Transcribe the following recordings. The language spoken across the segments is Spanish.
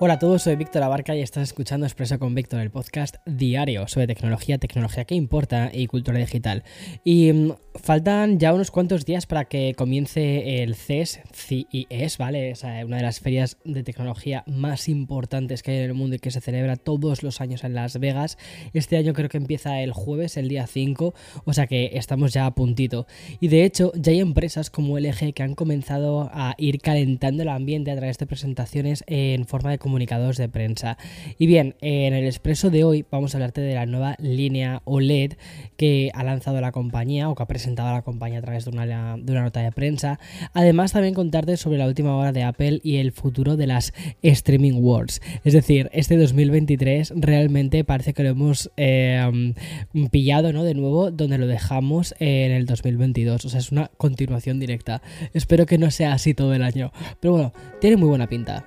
Hola a todos, soy Víctor Abarca y estás escuchando Expreso con Víctor, el podcast diario sobre tecnología, tecnología que importa y cultura digital. Y mm, faltan ya unos cuantos días para que comience el CES, CES, ¿vale? O sea, una de las ferias de tecnología más importantes que hay en el mundo y que se celebra todos los años en Las Vegas. Este año creo que empieza el jueves, el día 5, o sea que estamos ya a puntito. Y de hecho, ya hay empresas como LG que han comenzado a ir calentando el ambiente a través de presentaciones en forma de comunicados de prensa. Y bien, en el expreso de hoy vamos a hablarte de la nueva línea OLED que ha lanzado la compañía o que ha presentado la compañía a través de una, de una nota de prensa. Además, también contarte sobre la última hora de Apple y el futuro de las streaming wars. Es decir, este 2023 realmente parece que lo hemos eh, pillado ¿no? de nuevo donde lo dejamos en el 2022. O sea, es una continuación directa. Espero que no sea así todo el año. Pero bueno, tiene muy buena pinta.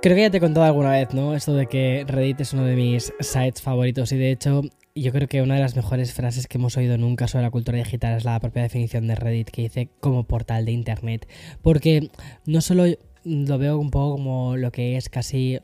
Creo que ya te he contado alguna vez, ¿no? Esto de que Reddit es uno de mis sites favoritos y de hecho yo creo que una de las mejores frases que hemos oído nunca sobre la cultura digital es la propia definición de Reddit que dice como portal de Internet. Porque no solo lo veo un poco como lo que es casi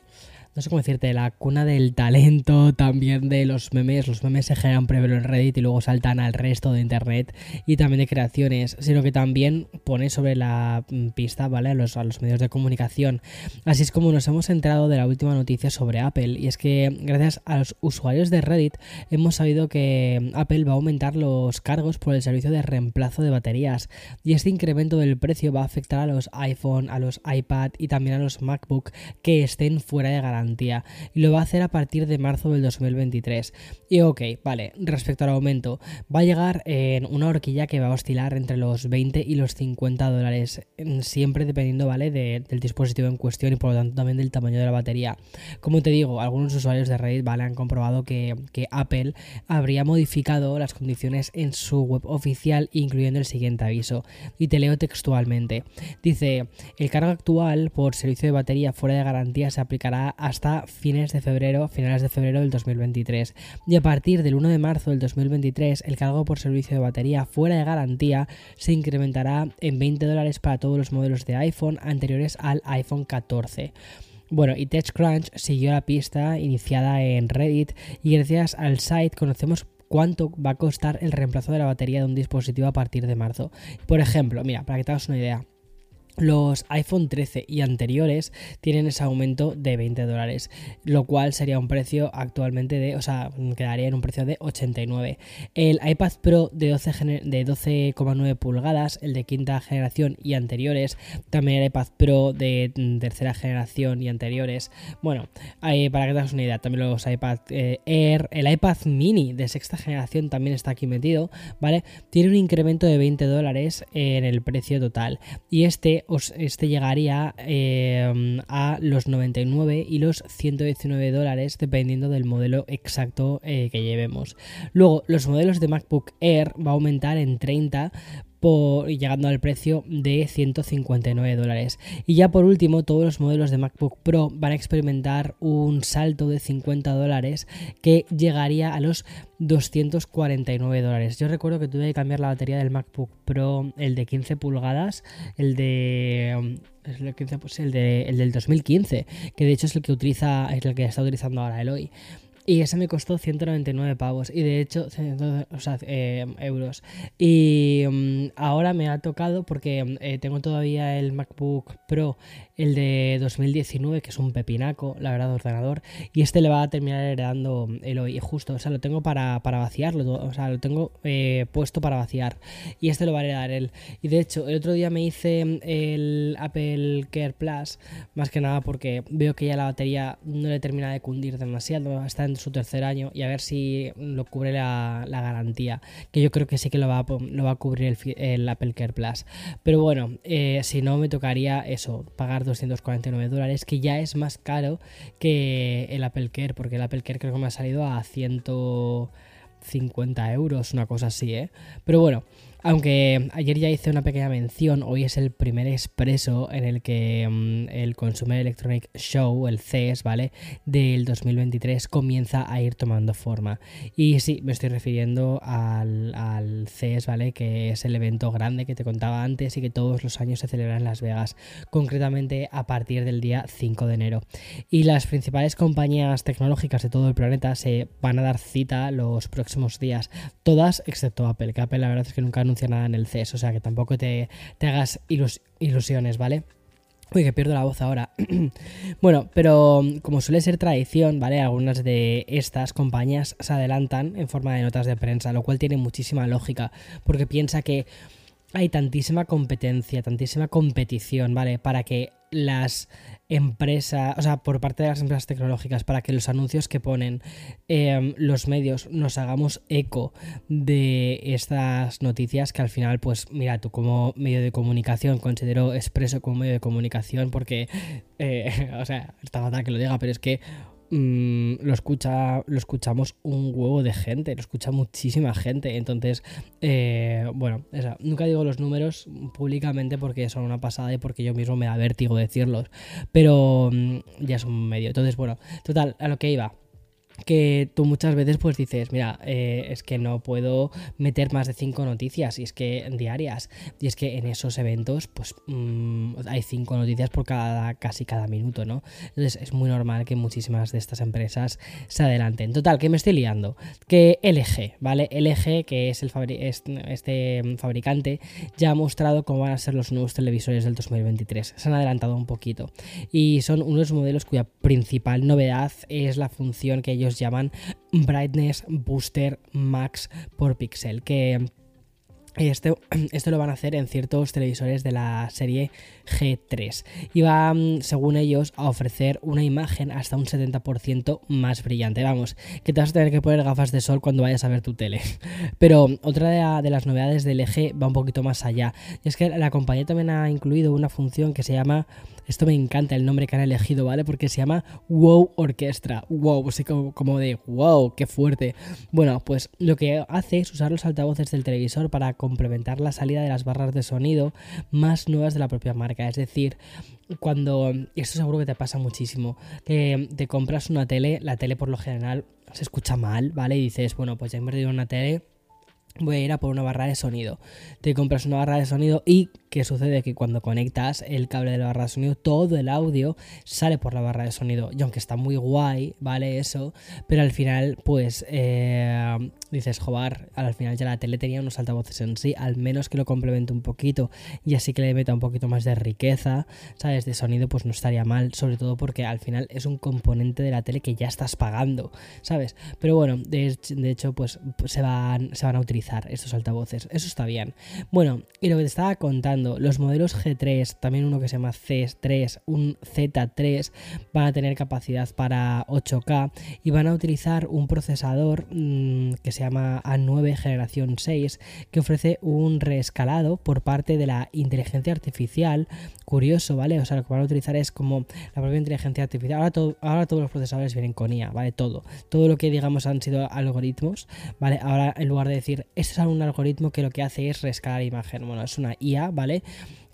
no sé cómo decirte, la cuna del talento, también de los memes. Los memes se generan primero en Reddit y luego saltan al resto de internet y también de creaciones, sino que también pone sobre la mm, pista, ¿vale? Los, a los medios de comunicación. Así es como nos hemos enterado de la última noticia sobre Apple y es que gracias a los usuarios de Reddit hemos sabido que Apple va a aumentar los cargos por el servicio de reemplazo de baterías y este incremento del precio va a afectar a los iPhone, a los iPad y también a los MacBook que estén fuera de garantía y lo va a hacer a partir de marzo del 2023. Y ok, vale, respecto al aumento, va a llegar en una horquilla que va a oscilar entre los 20 y los 50 dólares, siempre dependiendo, ¿vale?, del dispositivo en cuestión y por lo tanto también del tamaño de la batería. Como te digo, algunos usuarios de Reddit, ¿vale?, han comprobado que, que Apple habría modificado las condiciones en su web oficial, incluyendo el siguiente aviso. Y te leo textualmente. Dice, el cargo actual por servicio de batería fuera de garantía se aplicará hasta hasta fines de febrero, finales de febrero del 2023. Y a partir del 1 de marzo del 2023, el cargo por servicio de batería fuera de garantía se incrementará en 20 dólares para todos los modelos de iPhone anteriores al iPhone 14. Bueno, y TechCrunch siguió la pista iniciada en Reddit y gracias al site conocemos cuánto va a costar el reemplazo de la batería de un dispositivo a partir de marzo. Por ejemplo, mira, para que te hagas una idea, los iPhone 13 y anteriores tienen ese aumento de 20 dólares, lo cual sería un precio actualmente de, o sea, quedaría en un precio de 89. El iPad Pro de 12,9 de 12 pulgadas, el de quinta generación y anteriores, también el iPad Pro de tercera generación y anteriores. Bueno, para que te hagas una idea, también los iPad eh, Air, el iPad Mini de sexta generación también está aquí metido, ¿vale? Tiene un incremento de 20 dólares en el precio total. Y este este llegaría eh, a los 99 y los 119 dólares dependiendo del modelo exacto eh, que llevemos. Luego, los modelos de MacBook Air va a aumentar en 30 llegando al precio de 159 dólares. Y ya por último, todos los modelos de MacBook Pro van a experimentar un salto de 50 dólares que llegaría a los 249 dólares. Yo recuerdo que tuve que cambiar la batería del MacBook Pro, el de 15 pulgadas, el de el, 15, pues el, de, el del 2015, que de hecho es el que utiliza, es el que está utilizando ahora Eloy. Y ese me costó 199 pavos. Y de hecho, o sea, eh, euros. Y mm, ahora me ha tocado porque eh, tengo todavía el MacBook Pro el de 2019, que es un pepinaco, la verdad, de ordenador, y este le va a terminar heredando el hoy, justo, o sea, lo tengo para, vaciarlo, o sea, lo tengo eh, puesto para vaciar, y este lo va a heredar él. Y de hecho, el otro día me hice el Apple Care Plus, más que nada porque veo que ya la batería no le termina de cundir demasiado, está en su tercer año, y a ver si lo cubre la, garantía, que yo creo que sí que lo va a, va a cubrir el, Apple Care Plus. Pero bueno, eh, si no, me tocaría eso, pagar 249 dólares, que ya es más caro que el Apple Care, porque el Apple Care creo que me ha salido a 150 euros, una cosa así, ¿eh? Pero bueno, aunque ayer ya hice una pequeña mención, hoy es el primer expreso en el que mm, el Consumer Electronic Show, el CES, ¿vale? Del 2023 comienza a ir tomando forma. Y sí, me estoy refiriendo al, al, CES, ¿vale? Que es el evento grande que te contaba antes y que todos los años se celebra en Las Vegas, concretamente a partir del día 5 de enero. Y las principales compañías tecnológicas de todo el planeta se van a dar cita los próximos días, todas excepto Apple, que Apple la verdad es que nunca nada en el CES, o sea que tampoco te, hagas ilusiones, ¿vale? Uy, que pierdo la voz ahora. bueno, pero como suele ser tradición, ¿vale? Algunas de estas compañías se adelantan en forma de notas de prensa, lo cual tiene muchísima lógica, porque piensa que hay tantísima competencia, tantísima competición, ¿vale? Para que las empresas, o sea, por parte de las empresas tecnológicas, para que los anuncios que ponen em, los medios nos hagamos eco de estas noticias que al final, pues mira, tú como medio de comunicación, considero expreso como medio de comunicación porque, eh, o sea, está fatal que lo diga, pero es que Mm, lo, escucha, lo escuchamos un huevo de gente, lo escucha muchísima gente. Entonces, eh, bueno, nunca digo los números públicamente porque son una pasada y porque yo mismo me da vértigo decirlos, pero mm, ya es un medio. Entonces, bueno, total, a lo que iba que tú muchas veces pues dices, mira, eh, es que no puedo meter más de cinco noticias y es que diarias y es que en esos eventos pues mm, hay cinco noticias por cada casi cada minuto, ¿no? Entonces es muy normal que muchísimas de estas empresas se adelanten. Total, que me estoy liando, que LG, ¿vale? LG que es el este fabricante ya ha mostrado cómo van a ser los nuevos televisores del 2023. Se han adelantado un poquito y son unos modelos cuya principal novedad es la función que ellos llaman Brightness Booster Max por pixel, que este, esto lo van a hacer en ciertos televisores de la serie G3 y va, según ellos, a ofrecer una imagen hasta un 70% más brillante. Vamos, que te vas a tener que poner gafas de sol cuando vayas a ver tu tele. Pero otra de, las novedades del LG va un poquito más allá. Y es que la compañía también ha incluido una función que se llama esto me encanta el nombre que han elegido, ¿vale? Porque se llama Wow Orquestra. Wow, así como, como de wow, qué fuerte. Bueno, pues lo que hace es usar los altavoces del televisor para complementar la salida de las barras de sonido más nuevas de la propia marca. Es decir, cuando, y esto seguro que te pasa muchísimo, que te compras una tele, la tele por lo general se escucha mal, ¿vale? Y dices, bueno, pues ya he invertido una tele voy a ir a por una barra de sonido. Te compras una barra de sonido y ¿qué sucede? Que cuando conectas el cable de la barra de sonido, todo el audio sale por la barra de sonido. Y aunque está muy guay, ¿vale? Eso, pero al final, pues, eh, dices, joder, al final ya la tele tenía unos altavoces en sí, al menos que lo complemente un poquito y así que le meta un poquito más de riqueza, ¿sabes? De sonido, pues no estaría mal, sobre todo porque al final es un componente de la tele que ya estás pagando, ¿sabes? Pero bueno, de, hecho, pues se van, se van a utilizar estos altavoces. Eso está bien. Bueno, y lo que te estaba contando Los modelos G3, también uno que se llama C3, un Z3, van a tener capacidad para 8K y van a utilizar un procesador mm, que se llama A9 generación 6 que ofrece un reescalado por parte de la inteligencia artificial. Curioso, ¿vale? O sea, lo que van a utilizar es como la propia inteligencia artificial. Ahora, ahora todos los procesadores vienen con IA, ¿vale? Todo. Todo lo que digamos han sido algoritmos, ¿vale? Ahora en lugar de decir, esto es un algoritmo que lo que hace es reescalar imagen, bueno, es una IA, ¿vale?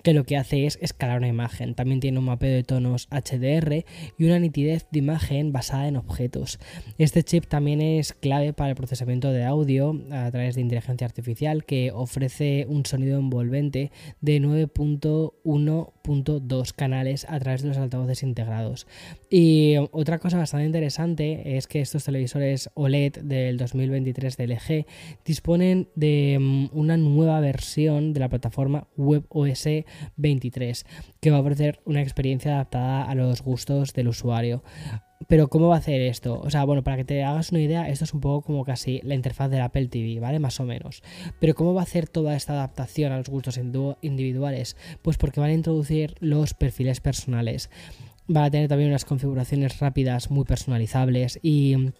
Que lo que hace es escalar una imagen. También tiene un mapeo de tonos HDR y una nitidez de imagen basada en objetos. Este chip también es clave para el procesamiento de audio a través de inteligencia artificial que ofrece un sonido envolvente de 9.1.2 canales a través de los altavoces integrados. Y otra cosa bastante interesante es que estos televisores OLED del 2023 de LG disponen de mm, una nueva versión de la plataforma WebOS 23, que va a ofrecer una experiencia adaptada a los gustos del usuario. Pero ¿cómo va a hacer esto? O sea, bueno, para que te hagas una idea, esto es un poco como casi la interfaz del Apple TV, ¿vale? Más o menos. Pero ¿cómo va a hacer toda esta adaptación a los gustos individuales? Pues porque van a introducir los perfiles personales. Va a tener también unas configuraciones rápidas muy personalizables y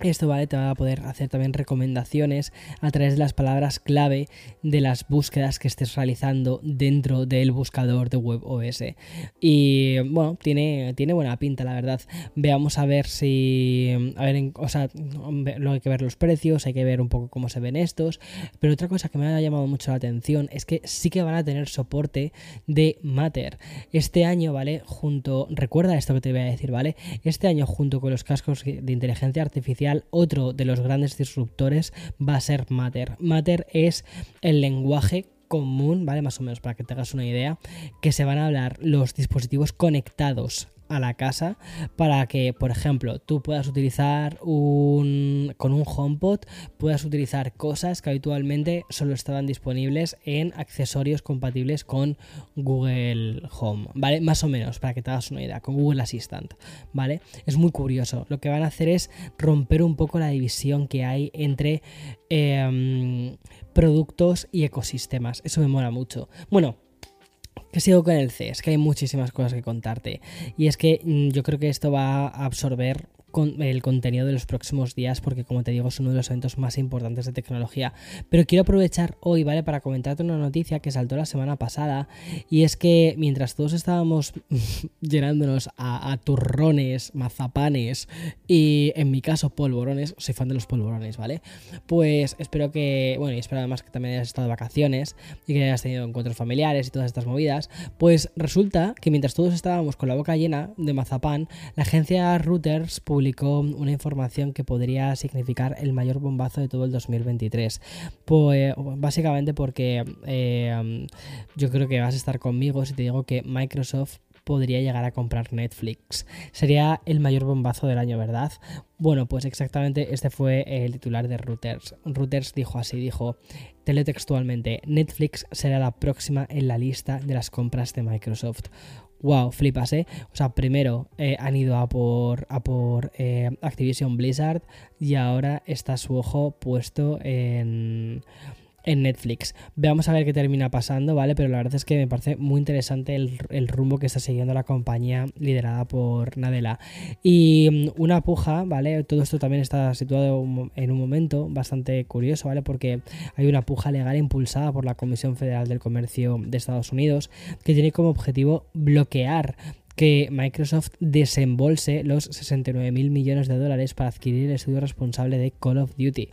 esto vale, te va a poder hacer también recomendaciones a través de las palabras clave de las búsquedas que estés realizando dentro del buscador de WebOS. Y bueno, tiene, tiene buena pinta, la verdad. Veamos a ver si. A ver, o sea, luego hay que ver los precios, hay que ver un poco cómo se ven estos. Pero otra cosa que me ha llamado mucho la atención es que sí que van a tener soporte de Matter. Este año, ¿vale? Junto. Recuerda esto que te voy a decir, ¿vale? Este año, junto con los cascos de inteligencia artificial otro de los grandes disruptores va a ser Matter. Matter es el lenguaje común, ¿vale? Más o menos para que te hagas una idea, que se van a hablar los dispositivos conectados a la casa para que, por ejemplo, tú puedas utilizar un con un HomePod puedas utilizar cosas que habitualmente solo estaban disponibles en accesorios compatibles con Google Home, ¿vale? Más o menos, para que te hagas una idea, con Google Assistant, ¿vale? Es muy curioso. Lo que van a hacer es romper un poco la división que hay entre em, productos y ecosistemas. Eso me mola mucho. Bueno, que sigo con el C, es que hay muchísimas cosas que contarte. Y es que mm, yo creo que esto va a absorber el contenido de los próximos días porque como te digo es uno de los eventos más importantes de tecnología. Pero quiero aprovechar hoy vale para comentarte una noticia que saltó la semana pasada y es que mientras todos estábamos llenándonos a, turrones mazapanes y en mi caso polvorones soy fan de los polvorones vale pues espero que bueno y espero además que también hayas estado de vacaciones y que hayas tenido encuentros familiares y todas estas movidas. Pues resulta que mientras todos estábamos con la boca llena de mazapán la agencia Reuters publicó una información que podría significar el mayor bombazo de todo el 2023. Pues básicamente porque eh, yo creo que vas a estar conmigo si te digo que Microsoft podría llegar a comprar Netflix. Sería el mayor bombazo del año, ¿verdad? Bueno, pues exactamente este fue el titular de Reuters. Reuters dijo así, dijo teletextualmente, Netflix será la próxima en la lista de las compras de Microsoft wow, flipas, ¿eh? O sea, primero eh, han ido a por, a por eh, Activision Blizzard y ahora está su ojo puesto en, en Netflix. Veamos a ver qué termina pasando, ¿vale? Pero la verdad es que me parece muy interesante el, rumbo que está siguiendo la compañía liderada por Nadella. Y mm, una puja, ¿vale? Todo esto también está situado en un momento bastante curioso, ¿vale? Porque hay una puja legal impulsada por la Comisión Federal del Comercio de Estados Unidos que tiene como objetivo bloquear que Microsoft desembolse los 69 mil millones de dólares para adquirir el estudio responsable de Call of Duty.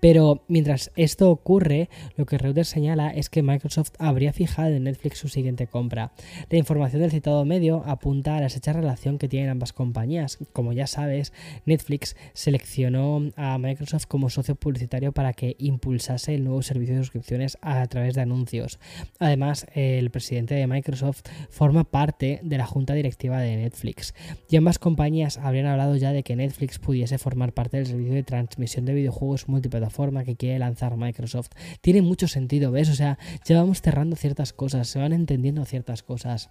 Pero mientras esto ocurre, lo que Reuters señala es que Microsoft habría fijado en Netflix su siguiente compra. La información del citado medio apunta a la estrecha relación que tienen ambas compañías. Como ya sabes, Netflix seleccionó a Microsoft como socio publicitario para que impulsase el nuevo servicio de suscripciones a través de anuncios. Además, el presidente de Microsoft forma parte de la junta directiva de Netflix. Y ambas compañías habrían hablado ya de que Netflix pudiese formar parte del servicio de transmisión de videojuegos multiplataforma que quiere lanzar Microsoft. Tiene mucho sentido, ¿ves? O sea, ya vamos cerrando ciertas cosas, se van entendiendo ciertas cosas.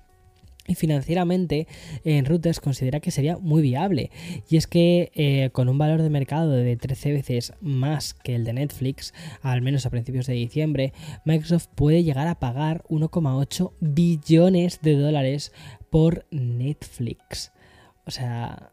y financieramente en Reuters considera que sería muy viable. Y es que eh, con un valor de mercado de 13 veces más que el de Netflix, al menos a principios de diciembre, Microsoft puede llegar a pagar 1,8 billones de dólares por Netflix. O sea,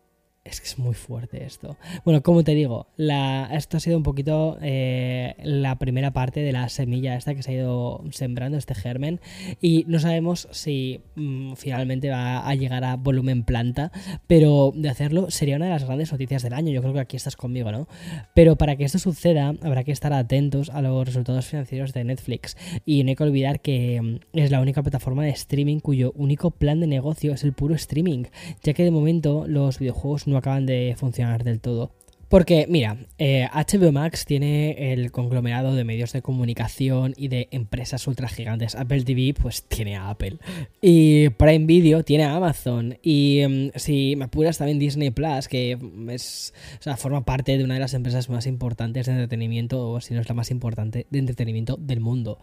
es que es muy fuerte esto. Bueno, como te digo, la, esto ha sido un poquito eh, la primera parte de la semilla esta que se ha ido sembrando, este germen. Y no sabemos si mm, finalmente va a llegar a volumen planta, pero de hacerlo sería una de las grandes noticias del año. Yo creo que aquí estás conmigo, ¿no? Pero para que esto suceda, habrá que estar atentos a los resultados financieros de Netflix. Y no hay que olvidar que mm, es la única plataforma de streaming cuyo único plan de negocio es el puro streaming, ya que de momento los videojuegos no acaban de funcionar del todo. Porque, mira, HBO eh, Max tiene el conglomerado de medios de comunicación y de empresas ultra gigantes. Apple TV, pues tiene a Apple. Y Prime Video tiene a Amazon. Y mm, si me apuras también Disney Plus, que es, o sea, forma parte de una de las empresas más importantes de entretenimiento, o si no es la más importante de entretenimiento del mundo.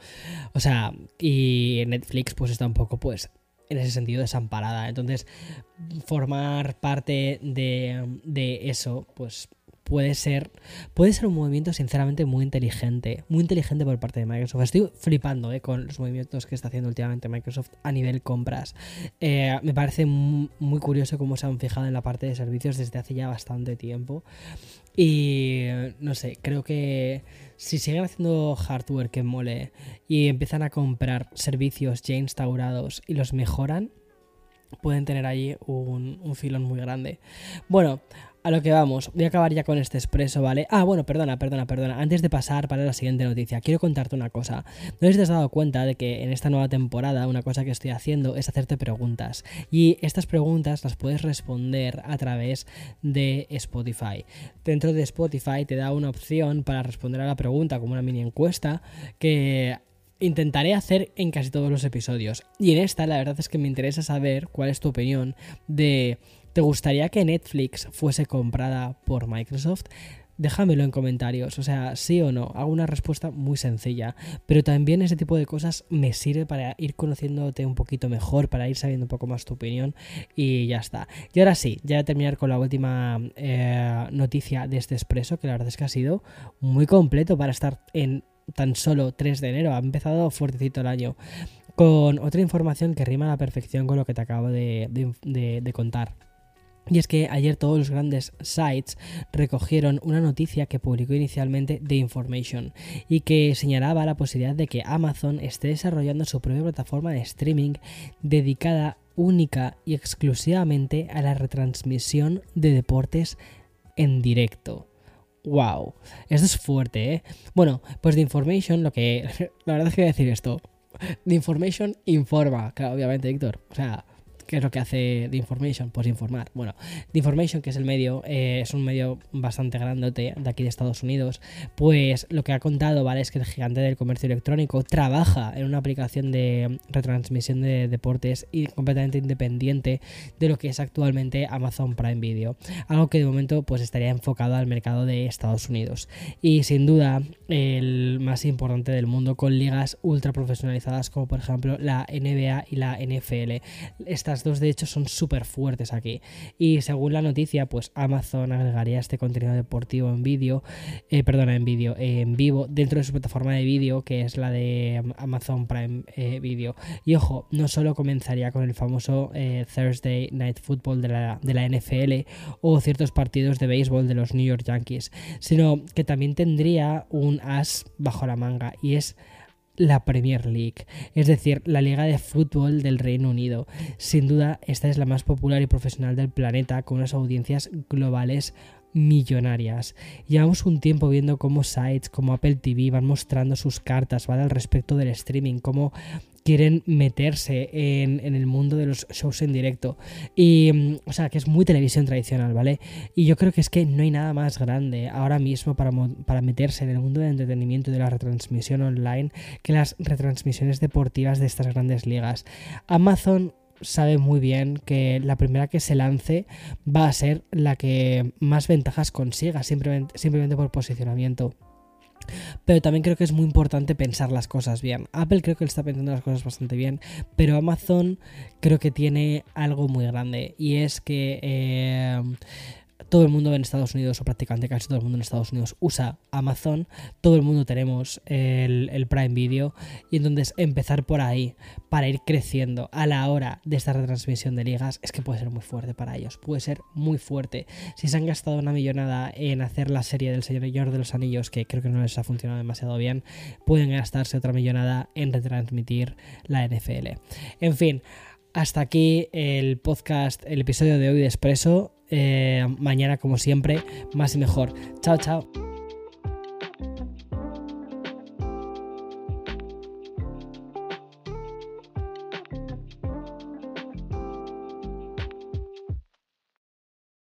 O sea, y Netflix, pues está un poco, pues, en ese sentido desamparada. Entonces, formar parte de, eso, pues puede ser puede ser un movimiento sinceramente muy inteligente muy inteligente por parte de Microsoft. Estoy flipando eh, con los movimientos que está haciendo últimamente Microsoft a nivel compras. Eh, me parece muy curioso cómo se han fijado en la parte de servicios desde hace ya bastante tiempo. Y no sé creo que si siguen haciendo hardware que mole y empiezan a comprar servicios ya instaurados y los mejoran, pueden tener ahí un, un filón muy grande. Bueno, a lo que vamos, voy a acabar ya con este expreso, ¿vale? Ah, bueno, perdona, perdona, perdona. Antes de pasar para la siguiente noticia, quiero contarte una cosa. No sé si te has dado cuenta de que en esta nueva temporada una cosa que estoy haciendo es hacerte preguntas. Y estas preguntas las puedes responder a través de Spotify. Dentro de Spotify te da una opción para responder a la pregunta como una mini encuesta que intentaré hacer en casi todos los episodios. Y en esta la verdad es que me interesa saber cuál es tu opinión de ¿Te gustaría que Netflix fuese comprada por Microsoft? Déjamelo en comentarios, o sea, sí o no, hago una respuesta muy sencilla, pero también ese tipo de cosas me sirve para ir conociéndote un poquito mejor, para ir sabiendo un poco más tu opinión y ya está. Y ahora sí, ya a terminar con la última eh, noticia de este expreso, que la verdad es que ha sido muy completo para estar en tan solo 3 de enero, ha empezado fuertecito el año, con otra información que rima a la perfección con lo que te acabo de contar. Y es que ayer todos los grandes sites recogieron una noticia que publicó inicialmente The Information y que señalaba la posibilidad de que Amazon esté desarrollando su propia plataforma de streaming dedicada única y exclusivamente a la retransmisión de deportes en directo. ¡Wow! Esto es fuerte, ¿eh? Bueno, pues The Information, lo que... La verdad es que voy a decir esto. The Information informa, claro, obviamente, Víctor. O sea, ¿Qué es lo que hace The Information? Pues informar. Bueno, The Information, que es el medio, eh, es un medio bastante grandote de aquí de Estados Unidos, pues lo que ha contado, ¿vale? Es que el gigante del comercio electrónico trabaja en una aplicación de retransmisión de deportes y completamente independiente de lo que es actualmente Amazon Prime Video. Algo que de momento pues estaría enfocado al mercado de Estados Unidos. Y sin duda, el más importante del mundo con ligas ultra profesionalizadas como por ejemplo la NBA y la NFL. Dos de hecho son súper fuertes aquí. Y según la noticia, pues Amazon agregaría este contenido deportivo en vídeo, eh, perdona, en vídeo, en vivo, dentro de su plataforma de vídeo, que es la de Amazon Prime eh, Video. Y ojo, no solo comenzaría con el famoso eh, Thursday Night Football de la, de la NFL o ciertos partidos de béisbol de los New York Yankees, sino que también tendría un as bajo la manga y es la Premier League, es decir, la liga de fútbol del Reino Unido. Sin duda, esta es la más popular y profesional del planeta, con unas audiencias globales millonarias. Llevamos un tiempo viendo cómo sites como Apple TV van mostrando sus cartas ¿vale? al respecto del streaming, cómo quieren meterse en, el mundo de los shows en directo. Y, mm, o sea, que es muy televisión tradicional, ¿vale? Y yo creo que es que no hay nada más grande ahora mismo para, para meterse en el mundo del entretenimiento y de la retransmisión online que las retransmisiones deportivas de estas grandes ligas. Amazon sabe muy bien que la primera que se lance va a ser la que más ventajas consiga, simplemente, simplemente por posicionamiento. Pero también creo que es muy importante pensar las cosas bien. Apple creo que está pensando las cosas bastante bien, pero Amazon creo que tiene algo muy grande y es que... Eh, todo el mundo en Estados Unidos, o prácticamente casi todo el mundo en Estados Unidos, usa Amazon. Todo el mundo tenemos el, Prime Video. Y entonces empezar por ahí para ir creciendo a la hora de esta retransmisión de ligas es que puede ser muy fuerte para ellos. Puede ser muy fuerte. Si se han gastado una millonada en hacer la serie del Señor de los Anillos, que creo que no les ha funcionado demasiado bien, pueden gastarse otra millonada en retransmitir la NFL. En fin. Hasta aquí el podcast, el episodio de hoy de Expreso. Eh, mañana, como siempre, más y mejor. Chao, chao.